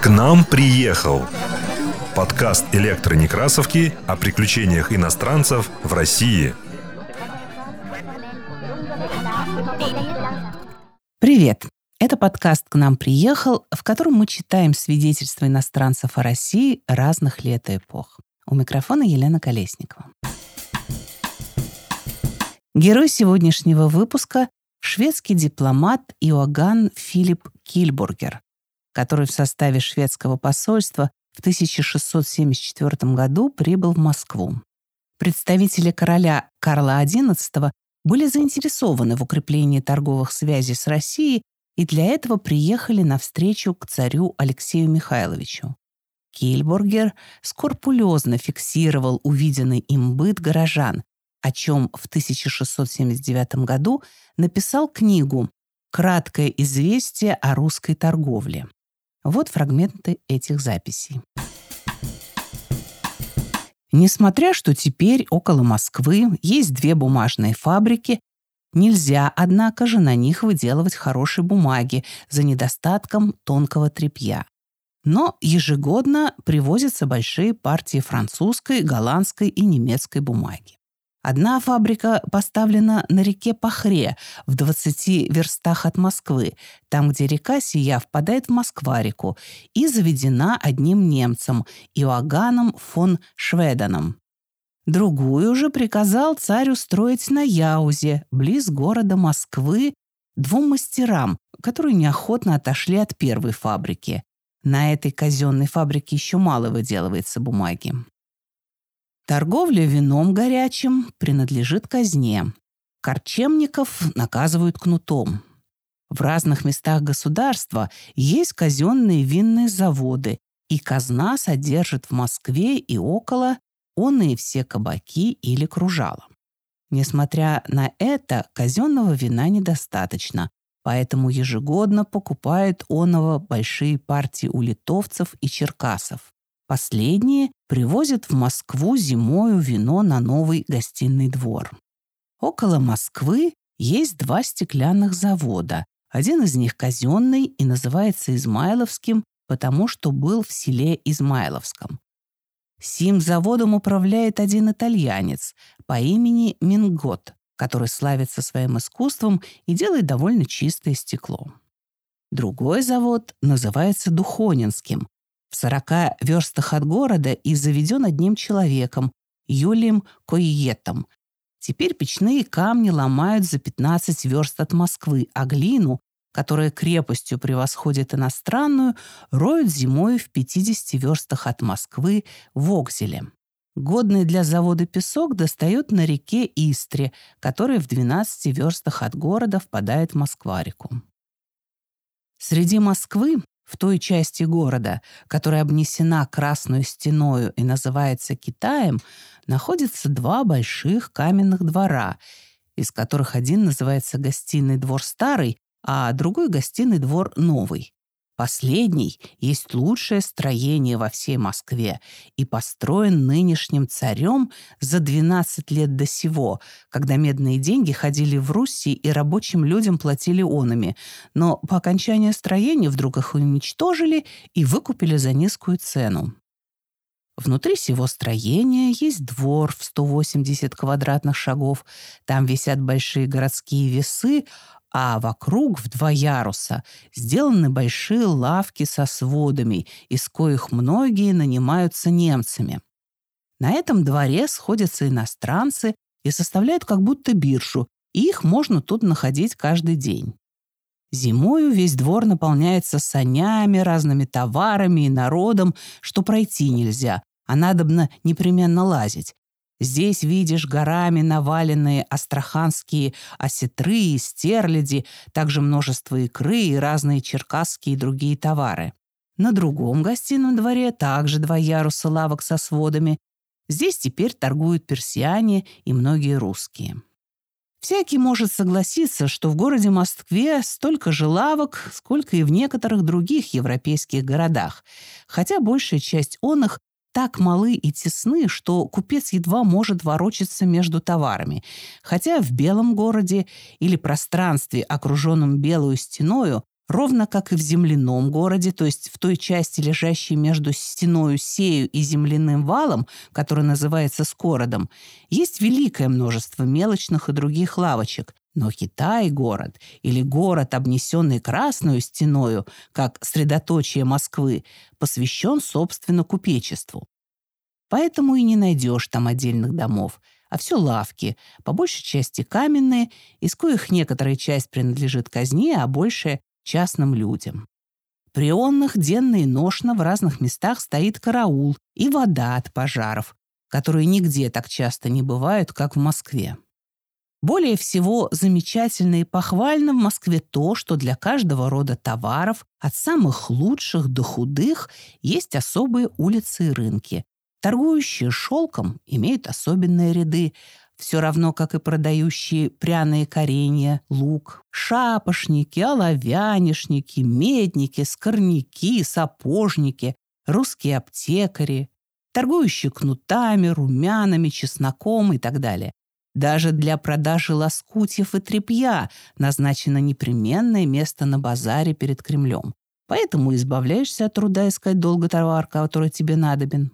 К нам приехал подкаст электронекрасовки о приключениях иностранцев в России. Привет! Это подкаст «К нам приехал», в котором мы читаем свидетельства иностранцев о России разных лет и эпох. У микрофона Елена Колесникова. Герой сегодняшнего выпуска — шведский дипломат Иоганн Филипп Кильбургер, который в составе шведского посольства в 1674 году прибыл в Москву. Представители короля Карла XI были заинтересованы в укреплении торговых связей с Россией и для этого приехали навстречу к царю Алексею Михайловичу. Кильбургер скорпулезно фиксировал увиденный им быт горожан, о чем в 1679 году написал книгу «Краткое известие о русской торговле». Вот фрагменты этих записей. Несмотря, что теперь около Москвы есть две бумажные фабрики, нельзя, однако же, на них выделывать хорошей бумаги за недостатком тонкого тряпья. Но ежегодно привозятся большие партии французской, голландской и немецкой бумаги. Одна фабрика поставлена на реке Пахре в 20 верстах от Москвы, там, где река сия впадает в Москва-реку, и заведена одним немцем, Иоганном фон Шведеном. Другую же приказал царь устроить на Яузе, близ города Москвы, двум мастерам, которые неохотно отошли от первой фабрики. На этой казенной фабрике еще мало выделывается бумаги. Торговля вином горячим принадлежит казне. Корчемников наказывают кнутом. В разных местах государства есть казенные винные заводы, и казна содержит в Москве и около он и все кабаки или кружала. Несмотря на это, казенного вина недостаточно, поэтому ежегодно покупают оного большие партии у литовцев и черкасов. Последние привозят в Москву зимою вино на новый гостиный двор. Около Москвы есть два стеклянных завода. Один из них казенный и называется Измайловским, потому что был в селе Измайловском. Сим заводом управляет один итальянец по имени Мингот, который славится своим искусством и делает довольно чистое стекло. Другой завод называется Духонинским, в сорока верстах от города и заведен одним человеком, Юлием Коиетом. Теперь печные камни ломают за 15 верст от Москвы, а глину, которая крепостью превосходит иностранную, роют зимой в 50 верстах от Москвы в Окзеле. Годный для завода песок достают на реке Истре, которая в 12 верстах от города впадает в Москва-реку. Среди Москвы в той части города, которая обнесена Красной стеною и называется Китаем, находятся два больших каменных двора, из которых один называется Гостиный двор Старый, а другой Гостиный двор Новый. Последний есть лучшее строение во всей Москве и построен нынешним царем за 12 лет до сего, когда медные деньги ходили в Руси и рабочим людям платили онами, но по окончании строения вдруг их уничтожили и выкупили за низкую цену. Внутри всего строения есть двор в 180 квадратных шагов. Там висят большие городские весы, а вокруг в два яруса сделаны большие лавки со сводами, из коих многие нанимаются немцами. На этом дворе сходятся иностранцы и составляют как будто биржу, и их можно тут находить каждый день. Зимою весь двор наполняется санями, разными товарами и народом, что пройти нельзя, а надобно непременно лазить. Здесь видишь горами наваленные астраханские осетры и стерляди, также множество икры и разные черкасские и другие товары. На другом гостином дворе также два яруса лавок со сводами. Здесь теперь торгуют персиане и многие русские. Всякий может согласиться, что в городе Москве столько же лавок, сколько и в некоторых других европейских городах, хотя большая часть он их так малы и тесны, что купец едва может ворочаться между товарами. Хотя в белом городе или пространстве, окруженном белую стеною, ровно как и в земляном городе, то есть в той части, лежащей между стеною сею и земляным валом, который называется скородом, есть великое множество мелочных и других лавочек, но Китай-город или город, обнесенный Красную стеною, как средоточие Москвы, посвящен, собственно, купечеству. Поэтому и не найдешь там отдельных домов, а все лавки, по большей части каменные, из коих некоторая часть принадлежит казне, а большая — частным людям. При онных денно и ношно в разных местах стоит караул и вода от пожаров, которые нигде так часто не бывают, как в Москве. Более всего замечательно и похвально в Москве то, что для каждого рода товаров, от самых лучших до худых, есть особые улицы и рынки. Торгующие шелком имеют особенные ряды, все равно, как и продающие пряные коренья, лук, шапошники, оловянишники, медники, скорняки, сапожники, русские аптекари, торгующие кнутами, румянами, чесноком и так далее. Даже для продажи лоскутьев и тряпья назначено непременное место на базаре перед Кремлем. Поэтому избавляешься от труда искать долго товар, который тебе надобен.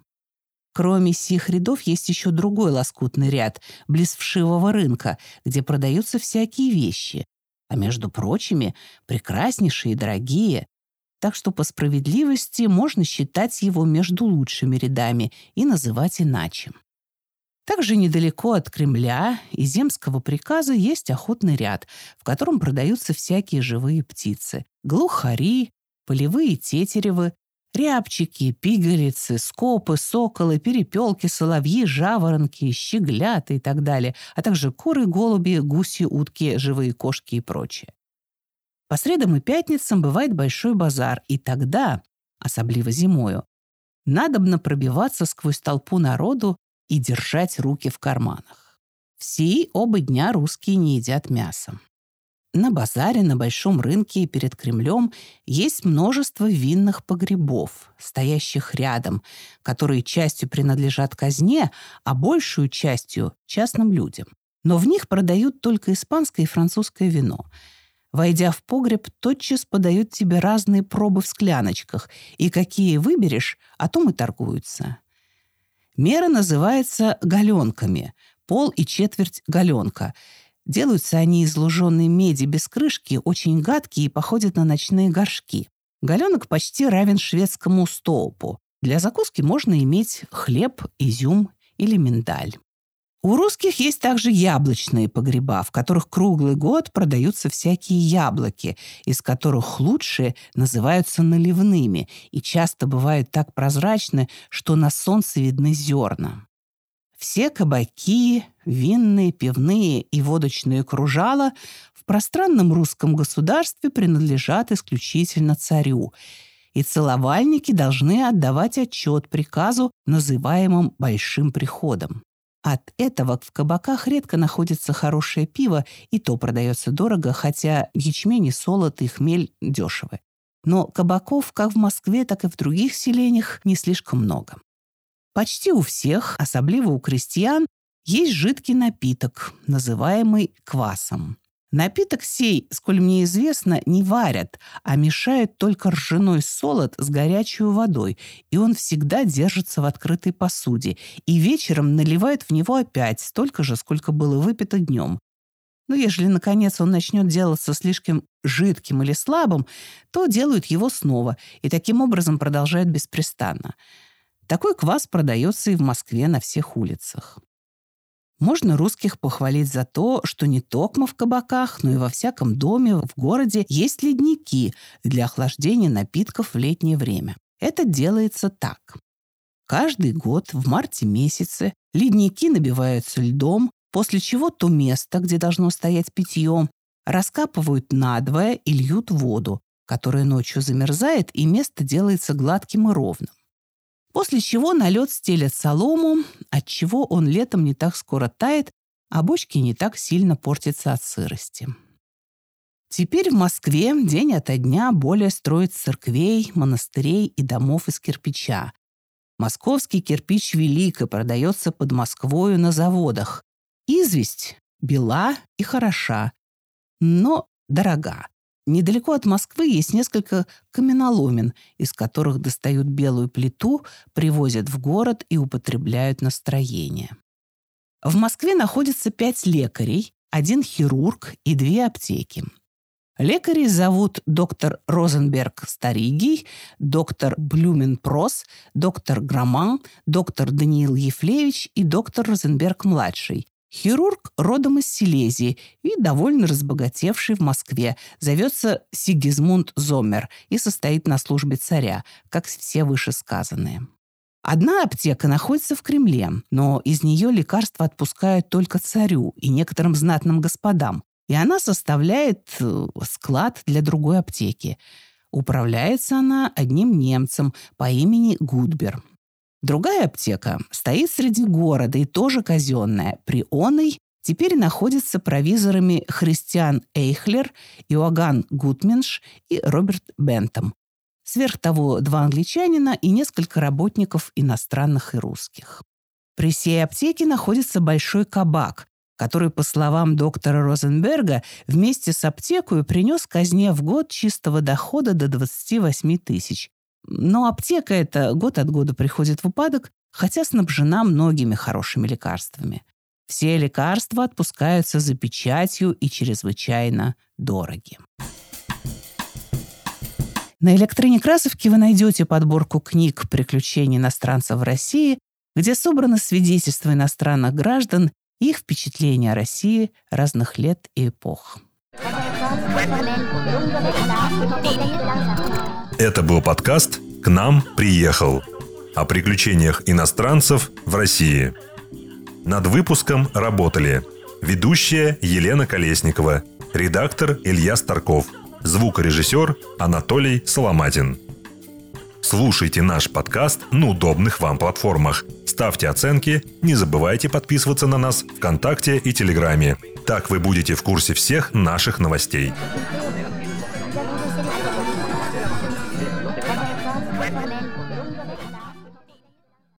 Кроме сих рядов есть еще другой лоскутный ряд, близ вшивого рынка, где продаются всякие вещи, а между прочими прекраснейшие и дорогие. Так что по справедливости можно считать его между лучшими рядами и называть иначе. Также недалеко от Кремля и земского приказа есть охотный ряд, в котором продаются всякие живые птицы. Глухари, полевые тетеревы, рябчики, пигалицы, скопы, соколы, перепелки, соловьи, жаворонки, щегляты и так далее, а также куры, голуби, гуси, утки, живые кошки и прочее. По средам и пятницам бывает большой базар, и тогда, особливо зимою, надобно пробиваться сквозь толпу народу и держать руки в карманах. Все оба дня русские не едят мясо. На базаре, на большом рынке и перед Кремлем есть множество винных погребов, стоящих рядом, которые частью принадлежат казне, а большую частью — частным людям. Но в них продают только испанское и французское вино. Войдя в погреб, тотчас подают тебе разные пробы в скляночках, и какие выберешь, о том и торгуются. Мера называется галенками, пол и четверть галенка. Делаются они из луженой меди без крышки, очень гадкие и походят на ночные горшки. Галенок почти равен шведскому стоупу. Для закуски можно иметь хлеб, изюм или миндаль. У русских есть также яблочные погреба, в которых круглый год продаются всякие яблоки, из которых лучшие называются наливными и часто бывают так прозрачны, что на солнце видны зерна. Все кабаки, винные, пивные и водочные кружала в пространном русском государстве принадлежат исключительно царю, и целовальники должны отдавать отчет приказу, называемым «большим приходом». От этого в кабаках редко находится хорошее пиво, и то продается дорого, хотя ячмень и солод и хмель дешевы. Но кабаков как в Москве, так и в других селениях не слишком много. Почти у всех, особливо у крестьян, есть жидкий напиток, называемый квасом. Напиток сей, сколь мне известно, не варят, а мешают только ржаной солод с горячей водой, и он всегда держится в открытой посуде, и вечером наливают в него опять столько же, сколько было выпито днем. Но ежели, наконец, он начнет делаться слишком жидким или слабым, то делают его снова, и таким образом продолжают беспрестанно. Такой квас продается и в Москве на всех улицах. Можно русских похвалить за то, что не только в кабаках, но и во всяком доме в городе есть ледники для охлаждения напитков в летнее время. Это делается так. Каждый год в марте месяце ледники набиваются льдом, после чего то место, где должно стоять питье, раскапывают надвое и льют воду, которая ночью замерзает, и место делается гладким и ровным. После чего на лед стелят солому, отчего он летом не так скоро тает, а бочки не так сильно портятся от сырости. Теперь в Москве день ото дня более строят церквей, монастырей и домов из кирпича. Московский кирпич велик и продается под Москвою на заводах. Известь бела и хороша, но дорога. Недалеко от Москвы есть несколько каменоломен, из которых достают белую плиту, привозят в город и употребляют на строение. В Москве находится пять лекарей, один хирург и две аптеки. Лекарей зовут доктор Розенберг Старигий, доктор Блюмен Прос, доктор Громан, доктор Даниил Ефлевич и доктор Розенберг-младший. Хирург родом из Силезии и довольно разбогатевший в Москве. Зовется Сигизмунд Зомер и состоит на службе царя, как все вышесказанные. Одна аптека находится в Кремле, но из нее лекарства отпускают только царю и некоторым знатным господам, и она составляет э, склад для другой аптеки. Управляется она одним немцем по имени Гудбер. Другая аптека стоит среди города и тоже казенная. При оной теперь находятся провизорами Христиан Эйхлер, Иоганн Гутменш и Роберт Бентом. Сверх того, два англичанина и несколько работников иностранных и русских. При сей аптеке находится большой кабак, который, по словам доктора Розенберга, вместе с аптекой принес казне в год чистого дохода до 28 тысяч, но аптека эта год от года приходит в упадок, хотя снабжена многими хорошими лекарствами. Все лекарства отпускаются за печатью и чрезвычайно дороги. На электронекрасовке вы найдете подборку книг «Приключения иностранцев в России», где собраны свидетельства иностранных граждан и их впечатления о России разных лет и эпох. Это был подкаст «К нам приехал» о приключениях иностранцев в России. Над выпуском работали ведущая Елена Колесникова, редактор Илья Старков, звукорежиссер Анатолий Соломатин. Слушайте наш подкаст на удобных вам платформах. Ставьте оценки, не забывайте подписываться на нас ВКонтакте и Телеграме. Так вы будете в курсе всех наших новостей.